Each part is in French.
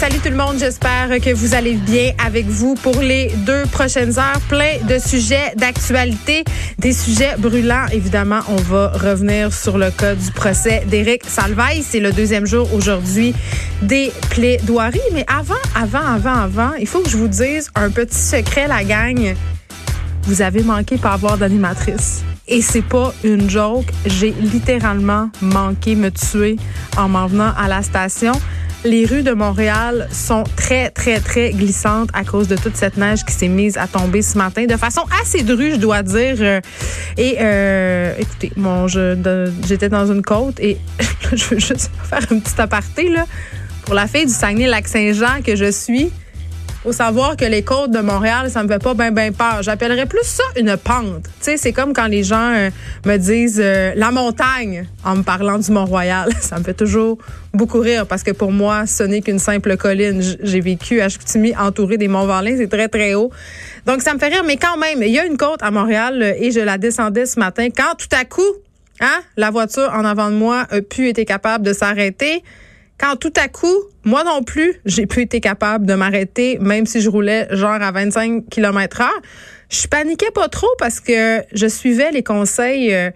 salut tout le monde. J'espère que vous allez bien avec vous pour les deux prochaines heures. Plein de sujets d'actualité, des sujets brûlants. Évidemment, on va revenir sur le cas du procès d'Éric Salvaille. C'est le deuxième jour aujourd'hui des plaidoiries. Mais avant, avant, avant, avant, il faut que je vous dise un petit secret, la gang. Vous avez manqué par avoir d'animatrice. Et c'est pas une joke. J'ai littéralement manqué me tuer en m'en venant à la station. Les rues de Montréal sont très, très, très glissantes à cause de toute cette neige qui s'est mise à tomber ce matin de façon assez drue, je dois dire. Euh, et euh, écoutez, bon, j'étais dans une côte et je veux juste faire un petit aparté là. Pour la fille du Saguenay-Lac-Saint-Jean que je suis, faut savoir que les côtes de Montréal, ça me fait pas bien ben peur. J'appellerais plus ça une pente. Tu sais, c'est comme quand les gens euh, me disent euh, la montagne en me parlant du Mont-Royal. Ça me fait toujours beaucoup rire parce que pour moi, ce n'est qu'une simple colline. J'ai vécu à Chicoutimi entouré des Monts-Valin, c'est très très haut. Donc ça me fait rire, mais quand même, il y a une côte à Montréal euh, et je la descendais ce matin quand tout à coup, hein, la voiture en avant de moi a pu être capable de s'arrêter quand tout à coup, moi non plus, j'ai pu été capable de m'arrêter, même si je roulais genre à 25 km heure. Je paniquais pas trop parce que je suivais les conseils euh,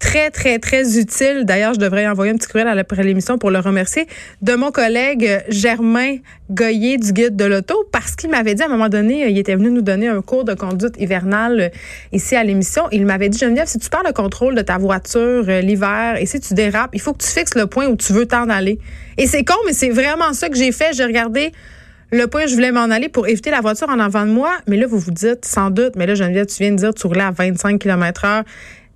très, très, très utile. D'ailleurs, je devrais envoyer un petit courriel après l'émission pour le remercier de mon collègue Germain Goyer du guide de l'auto parce qu'il m'avait dit à un moment donné, il était venu nous donner un cours de conduite hivernale euh, ici à l'émission. Il m'avait dit, Geneviève, si tu perds le contrôle de ta voiture euh, l'hiver et si tu dérapes, il faut que tu fixes le point où tu veux t'en aller. Et c'est con, mais c'est vraiment ça que j'ai fait. J'ai regardé le point où je voulais m'en aller pour éviter la voiture en avant de moi. Mais là, vous vous dites, sans doute, mais là, Geneviève, tu viens de dire, tu roulais à 25 km heure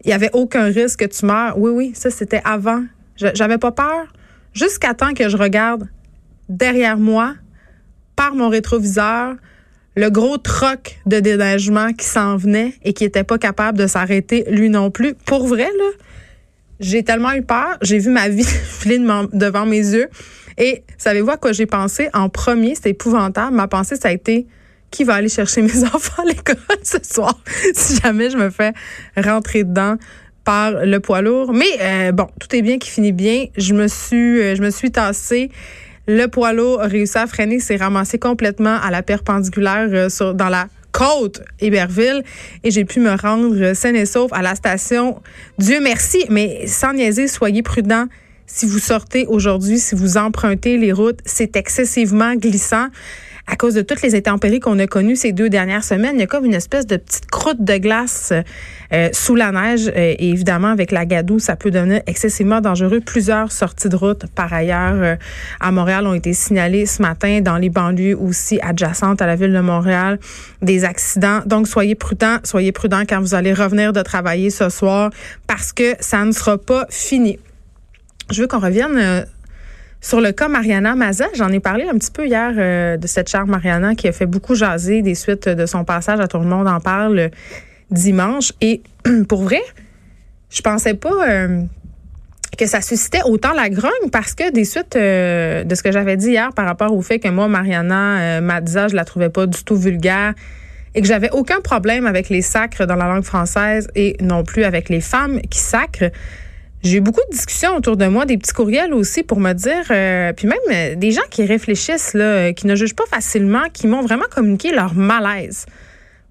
il y avait aucun risque que tu meurs. Oui, oui, ça c'était avant. J'avais pas peur jusqu'à temps que je regarde derrière moi, par mon rétroviseur, le gros troc de déneigement qui s'en venait et qui était pas capable de s'arrêter lui non plus. Pour vrai, là, j'ai tellement eu peur. J'ai vu ma vie filer devant mes yeux. Et savez-vous à quoi j'ai pensé en premier? C'était épouvantable. Ma pensée, ça a été qui va aller chercher mes enfants à l'école ce soir si jamais je me fais rentrer dedans par le poids lourd. Mais euh, bon, tout est bien qui finit bien. Je me suis, euh, je me suis tassée. Le poids lourd a réussi à freiner, s'est ramassé complètement à la perpendiculaire euh, dans la côte Héberville et j'ai pu me rendre saine et sauf à la station. Dieu merci, mais sans niaiser, soyez prudents. Si vous sortez aujourd'hui, si vous empruntez les routes, c'est excessivement glissant à cause de toutes les intempéries qu'on a connues ces deux dernières semaines, il y a comme une espèce de petite croûte de glace euh, sous la neige. Euh, et évidemment, avec la gadoue, ça peut devenir excessivement dangereux. Plusieurs sorties de route, par ailleurs, euh, à Montréal ont été signalées ce matin dans les banlieues aussi adjacentes à la ville de Montréal, des accidents. Donc, soyez prudents, soyez prudents quand vous allez revenir de travailler ce soir parce que ça ne sera pas fini. Je veux qu'on revienne sur le cas Mariana Maza, j'en ai parlé un petit peu hier euh, de cette chère Mariana qui a fait beaucoup jaser des suites de son passage à Tout le monde en parle dimanche. Et pour vrai, je pensais pas euh, que ça suscitait autant la grogne parce que des suites euh, de ce que j'avais dit hier par rapport au fait que moi, Mariana Maza, je la trouvais pas du tout vulgaire et que j'avais aucun problème avec les sacres dans la langue française et non plus avec les femmes qui sacrent. J'ai eu beaucoup de discussions autour de moi, des petits courriels aussi pour me dire, euh, puis même euh, des gens qui réfléchissent, là, euh, qui ne jugent pas facilement, qui m'ont vraiment communiqué leur malaise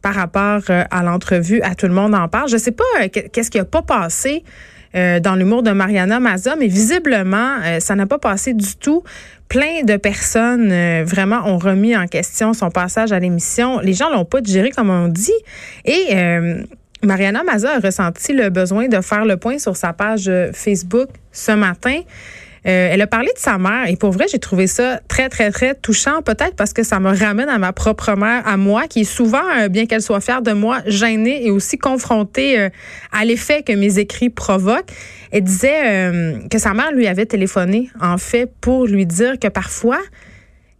par rapport à l'entrevue à tout le monde en parle. Je sais pas qu'est-ce qui a pas passé dans l'humour de Mariana Maza, mais visiblement, ça n'a pas passé du tout. Plein de personnes vraiment ont remis en question son passage à l'émission. Les gens l'ont pas digéré comme on dit. Et Mariana Maza a ressenti le besoin de faire le point sur sa page Facebook ce matin. Euh, elle a parlé de sa mère et pour vrai, j'ai trouvé ça très, très, très touchant, peut-être parce que ça me ramène à ma propre mère, à moi, qui est souvent, euh, bien qu'elle soit fière de moi, gênée et aussi confrontée euh, à l'effet que mes écrits provoquent. Elle disait que sa mère lui avait téléphoné, en fait, pour lui dire que parfois,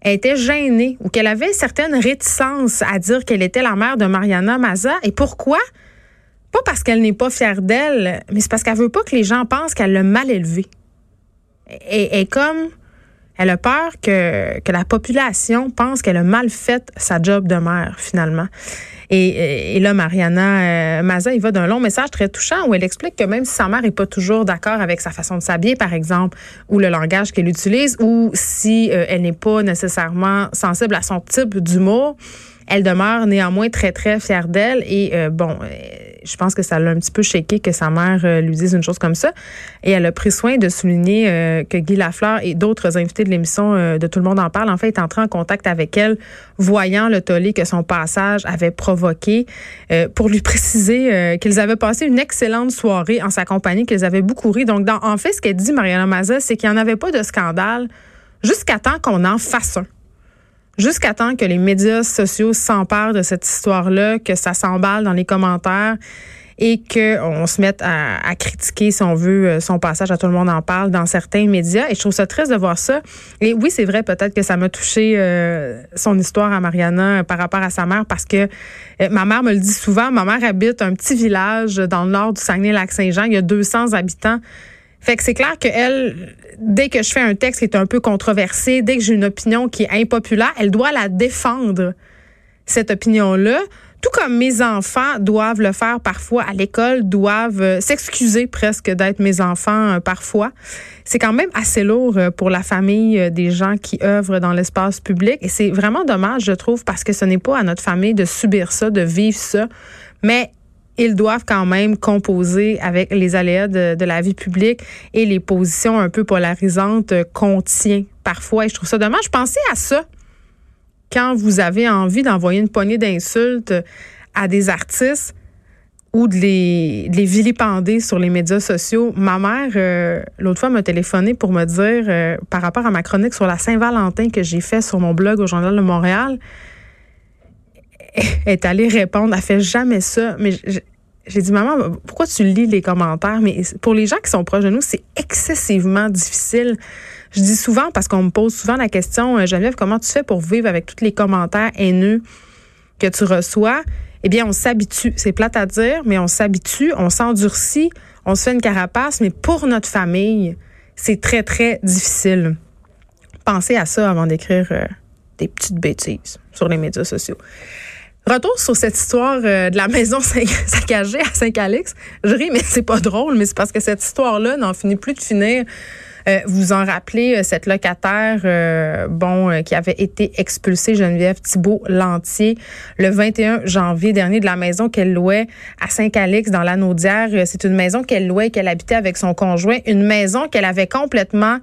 elle était gênée ou qu'elle avait certaines réticences à dire qu'elle était la mère de Mariana Maza. Et pourquoi? Pas parce qu'elle n'est pas fière d'elle, mais c'est parce qu'elle veut pas que les gens pensent qu'elle l'a mal élevée. Et, et comme Elle a peur que, que la population pense qu'elle a mal fait sa job de mère, finalement. Et, là, Mariana euh, Maza, il va d'un long message très touchant où elle explique que même si sa mère n'est pas toujours d'accord avec sa façon de s'habiller, par exemple, ou le langage qu'elle utilise, ou si euh, elle n'est pas nécessairement sensible à son type d'humour, elle demeure néanmoins très, très fière d'elle. Et euh, bon, je pense que ça l'a un petit peu shaké que sa mère euh, lui dise une chose comme ça. Et elle a pris soin de souligner euh, que Guy Lafleur et d'autres invités de l'émission euh, de Tout le monde en parle, en fait, est en contact avec elle, voyant le tollé que son passage avait provoqué, pour lui préciser qu'ils avaient passé une excellente soirée en sa compagnie, qu'ils avaient beaucoup ri. Donc, en fait, ce qu'elle dit, Mariana Maza, c'est qu'il n'y en avait pas de scandale jusqu'à temps qu'on en fasse un jusqu'à temps que les médias sociaux s'emparent de cette histoire-là, que ça s'emballe dans les commentaires et qu'on se mette à, critiquer, si on veut, euh, son passage à tout le monde en parle dans certains médias. Et je trouve ça triste de voir ça. Et oui, c'est vrai, peut-être que ça m'a touché euh, son histoire à Mariana euh, par rapport à sa mère, parce que ma mère me le dit souvent. Ma mère habite un petit village dans le nord du Saguenay-Lac-Saint-Jean. Il y a 200 habitants. Fait que c'est clair que elle, dès que je fais un texte qui est un peu controversé, dès que j'ai une opinion qui est impopulaire, elle doit la défendre, cette opinion-là. Tout comme mes enfants doivent le faire parfois à l'école, doivent euh, s'excuser presque d'être mes enfants euh, parfois. C'est quand même assez lourd euh, pour la famille des gens qui œuvrent dans l'espace public. Et c'est vraiment dommage, je trouve, parce que ce n'est pas à notre famille de subir ça, de vivre ça. Mais ils doivent quand même composer avec les aléas de, la vie publique et les positions un peu polarisantes qu'on tient parfois. Et je trouve ça dommage. Pensez à ça quand vous avez envie d'envoyer une poignée d'insultes à des artistes ou de les, vilipender sur les médias sociaux. Ma mère, euh, l'autre fois, m'a téléphoné pour me dire, euh, par rapport à ma chronique sur la Saint-Valentin que j'ai fait sur mon blog au Journal de Montréal, est allée répondre. Elle fait jamais ça. Mais j'ai dit, maman, pourquoi tu lis les commentaires? Mais pour les gens qui sont proches de nous, c'est excessivement difficile. Je dis souvent, parce qu'on me pose souvent la question, euh, Geneviève, comment tu fais pour vivre avec tous les commentaires haineux que tu reçois? Eh bien, on s'habitue. C'est plate à dire, mais on s'habitue, on s'endurcit, on se fait une carapace, mais pour notre famille, c'est très, très difficile. Pensez à ça avant d'écrire euh, des petites bêtises sur les médias sociaux. Retour sur cette histoire euh, de la maison saccagée à Saint-Calix. Je ris, mais c'est pas drôle, mais c'est parce que cette histoire-là n'en finit plus de finir. Euh, vous en rappelez, euh, cette locataire, bon, qui avait été expulsée, Geneviève Thibault Lantier, le 21 janvier dernier de la maison qu'elle louait à Saint-Calix dans la. C'est une maison qu'elle louait qu'elle habitait avec son conjoint, une maison qu'elle avait complètement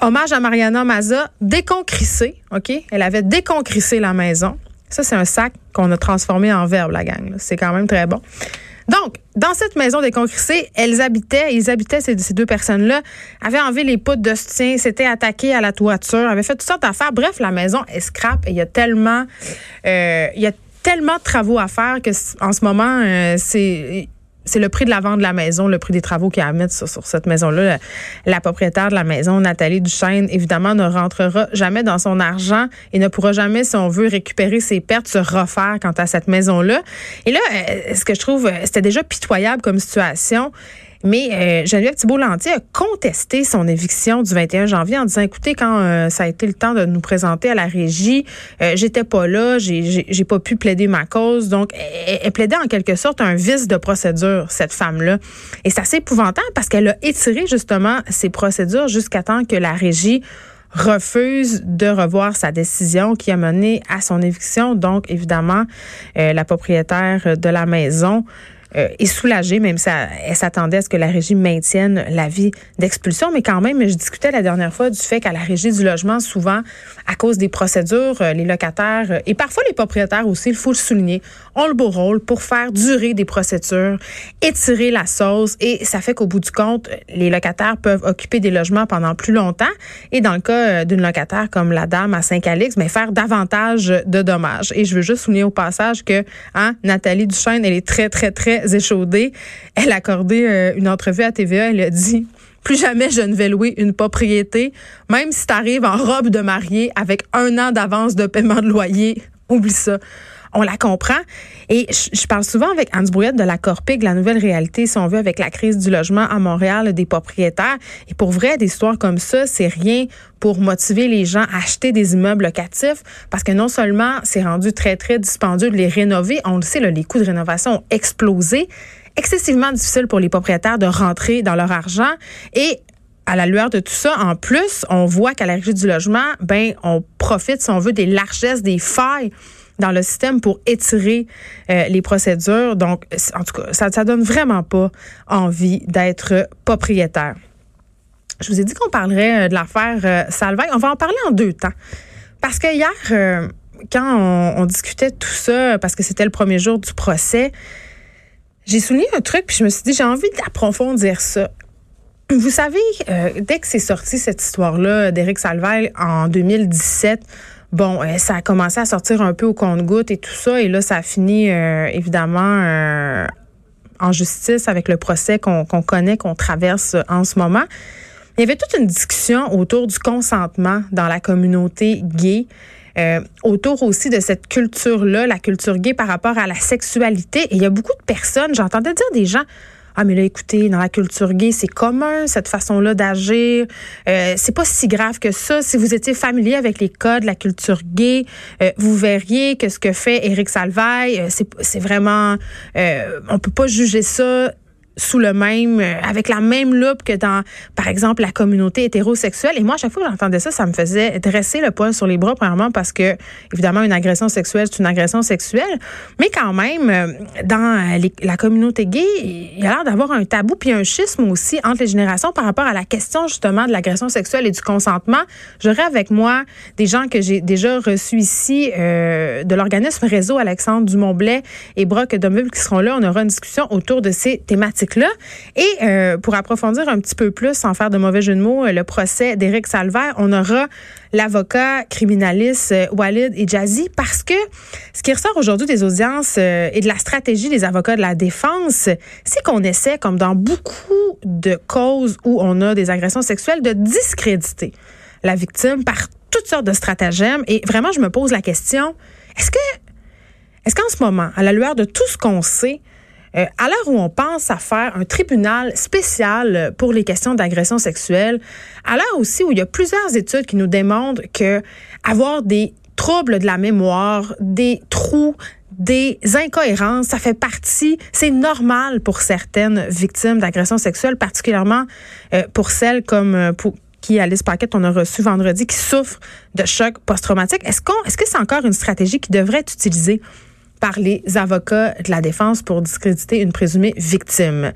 hommage à Mariana Maza, déconcrissée, OK? Elle avait déconcrissé la maison. Ça, c'est un sac qu'on a transformé en verbe, la gang. C'est quand même très bon. Donc, dans cette maison déconcrissée, elles habitaient, ils habitaient, ces, deux personnes-là, avaient enlevé les poutres de soutien, s'étaient attaqués à la toiture, avaient fait toutes sortes d'affaires. Bref, la maison est scrap et il y a tellement, euh, il y a tellement de travaux à faire que en ce moment, euh, c'est c'est le prix de la vente de la maison, le prix des travaux qu'il y a à mettre sur, cette maison-là. La, propriétaire de la maison, Nathalie Duchesne, évidemment, ne rentrera jamais dans son argent et ne pourra jamais, si on veut, récupérer ses pertes, se refaire quant à cette maison-là. Et là, euh, ce que je trouve, euh, c'était déjà pitoyable comme situation. Mais euh, Geneviève Thibault-Lantier a contesté son éviction du 21 janvier en disant, écoutez, quand euh, ça a été le temps de nous présenter à la régie, euh, j'étais pas là, j'ai pas pu plaider ma cause. Donc, elle, plaidait en quelque sorte un vice de procédure, cette femme-là. Et c'est assez épouvantable parce qu'elle a étiré justement ses procédures jusqu'à temps que la régie refuse de revoir sa décision qui a mené à son éviction. Donc, évidemment, la propriétaire de la maison euh, est soulagée, même si elle, s'attendait à ce que la régie maintienne l'avis d'expulsion. Mais quand même, je discutais la dernière fois du fait qu'à la régie du logement, souvent, à cause des procédures, euh, les locataires euh, et parfois les propriétaires aussi, il faut le souligner, ont le beau rôle pour faire durer des procédures, étirer la sauce et ça fait qu'au bout du compte, les locataires peuvent occuper des logements pendant plus longtemps et dans le cas d'une locataire comme la dame à Saint-Calix, mais faire davantage de dommages. Et je veux juste souligner au passage que hein, Nathalie Duchesne, elle est très, très, très échaudée. Elle a accordé euh, une entrevue à TVA. Elle a dit plus jamais je ne vais louer une propriété, même si tu arrives en robe de mariée avec un an d'avance de paiement de loyer. Oublie ça. On la comprend. Et je, parle souvent avec Anne Brouillette de la Corpig, la nouvelle réalité, si on veut, avec la crise du logement à Montréal, des propriétaires. Et pour vrai, des histoires comme ça, c'est rien pour motiver les gens à acheter des immeubles locatifs parce que non seulement c'est rendu très, très dispendieux de les rénover, on le sait, les coûts de rénovation ont explosé, excessivement difficile pour les propriétaires de rentrer dans leur argent et à la lueur de tout ça, en plus, on voit qu'à la régie du logement, ben, on profite, si on veut, des largesses, des failles dans le système pour étirer euh, les procédures. Donc, en tout cas, ça ne donne vraiment pas envie d'être propriétaire. Je vous ai dit qu'on parlerait euh, de l'affaire euh, Salvaille. On va en parler en deux temps. Parce que hier, quand on, discutait tout ça, parce que c'était le premier jour du procès, j'ai souligné un truc, puis je me suis dit, j'ai envie d'approfondir ça. Vous savez, dès que c'est sorti cette histoire-là d'Éric Salvaille en 2017, bon, euh, ça a commencé à sortir un peu au compte-goutte et tout ça, et là, ça a fini euh, évidemment en justice avec le procès qu'on connaît, qu'on traverse en ce moment. Il y avait toute une discussion autour du consentement dans la communauté gay. autour aussi de cette culture-là, la culture gay par rapport à la sexualité. Et il y a beaucoup de personnes, j'entendais dire des gens, ah mais là écoutez dans la culture gay c'est commun cette façon-là d'agir. Euh, c'est pas si grave que ça. Si vous étiez familier avec les codes de la culture gay euh, vous verriez que ce que fait Éric Salvaille euh, c'est vraiment euh, on peut pas juger ça sous le même, euh, avec la même loupe que dans, par exemple, la communauté hétérosexuelle. Et moi, à chaque fois que j'entendais ça, ça me faisait dresser le poil sur les bras, premièrement, parce que, évidemment, une agression sexuelle, c'est une agression sexuelle. Mais quand même, euh, dans la communauté gay, il y a l'air d'avoir un tabou puis un schisme aussi entre les générations par rapport à la question, justement, de l'agression sexuelle et du consentement. J'aurais avec moi des gens que j'ai déjà reçus ici euh, de l'organisme Réseau Alexandre Dumont-Blais et Brock Domville qui seront là. On aura une discussion autour de ces thématiques Et euh, pour approfondir un petit peu plus, sans faire de mauvais jeu de mots, euh, le procès d'Éric Salvaire, on aura l'avocat criminaliste euh, Walid Jazzy parce que ce qui ressort aujourd'hui des audiences et de la stratégie des avocats de la défense, c'est qu'on essaie, comme dans beaucoup de causes où on a des agressions sexuelles, de discréditer la victime par toutes sortes de stratagèmes. Et vraiment, je me pose la question, est-ce que est-ce qu'en ce moment, à la lueur de tout ce qu'on sait, euh, à l'heure où on pense à faire un tribunal spécial pour les questions d'agression sexuelle, à l'heure aussi où il y a plusieurs études qui nous démontrent que avoir des troubles de la mémoire, des trous, des incohérences, ça fait partie, c'est normal pour certaines victimes d'agression sexuelle, particulièrement euh, pour celles comme euh, pour, qui, Alice Paquette, on a reçu vendredi, qui souffrent de choc post-traumatique. Est-ce qu'on, est-ce que c'est encore une stratégie qui devrait être utilisée? Par les avocats de la défense pour discréditer une présumée victime.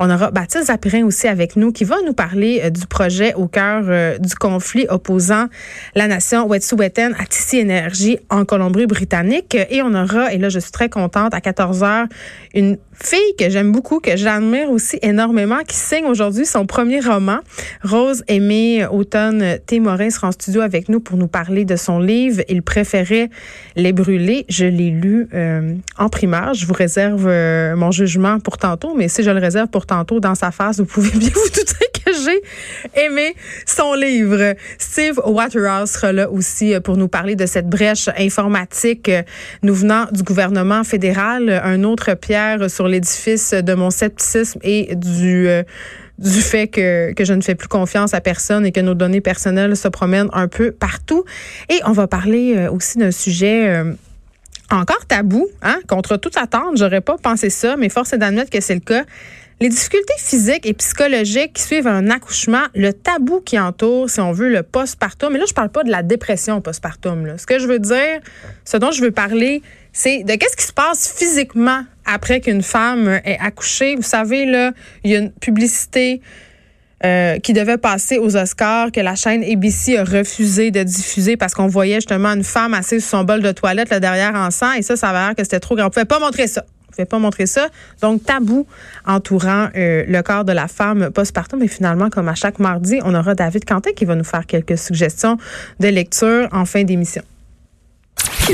On aura Baptiste Zapirin aussi avec nous qui va nous parler euh, du projet au cœur euh, du conflit opposant la nation Wet'suwet'en à Tissi Énergie en Colombie-Britannique. Et on aura, et là je suis très contente, à 14 heures, une fille que j'aime beaucoup, que j'admire aussi énormément, qui signe aujourd'hui son premier roman. Rose Aimée Automne Témorin sera en studio avec nous pour nous parler de son livre. Il préférait les brûler. Je l'ai lu euh, en primaire. Je vous réserve mon jugement pour tantôt, mais si je le réserve pour tantôt dans sa face, vous pouvez bien vous douter que j'ai aimé son livre. Steve Waterhouse sera là aussi euh, pour nous parler de cette brèche informatique euh, nous venant du gouvernement fédéral. Un autre pierre sur l'édifice de mon scepticisme et du euh, du fait que, que je ne fais plus confiance à personne et que nos données personnelles se promènent un peu partout. Et on va parler aussi d'un sujet encore tabou, hein, contre toute attente. J'aurais pas pensé ça, mais force est d'admettre que c'est le cas. Les difficultés physiques et psychologiques qui suivent un accouchement, le tabou qui entoure, si on veut, le postpartum. Mais là, je parle pas de la dépression postpartum. Ce que je veux dire, ce dont je veux parler, c'est de qu'est-ce qui se passe physiquement après qu'une femme est accouchée. Vous savez, là, il y a une publicité euh, qui devait passer aux Oscars, que la chaîne ABC a refusé de diffuser parce qu'on voyait justement une femme assise sur son bol de toilette là, derrière en sang. Et ça, ça avait l'air que c'était trop grand. On pouvait pas montrer ça pouvait pas montrer ça. Donc, tabou entourant euh, le corps de la femme postpartum. Mais finalement, comme à chaque mardi, on aura David Quentin qui va nous faire quelques suggestions de lecture en fin d'émission.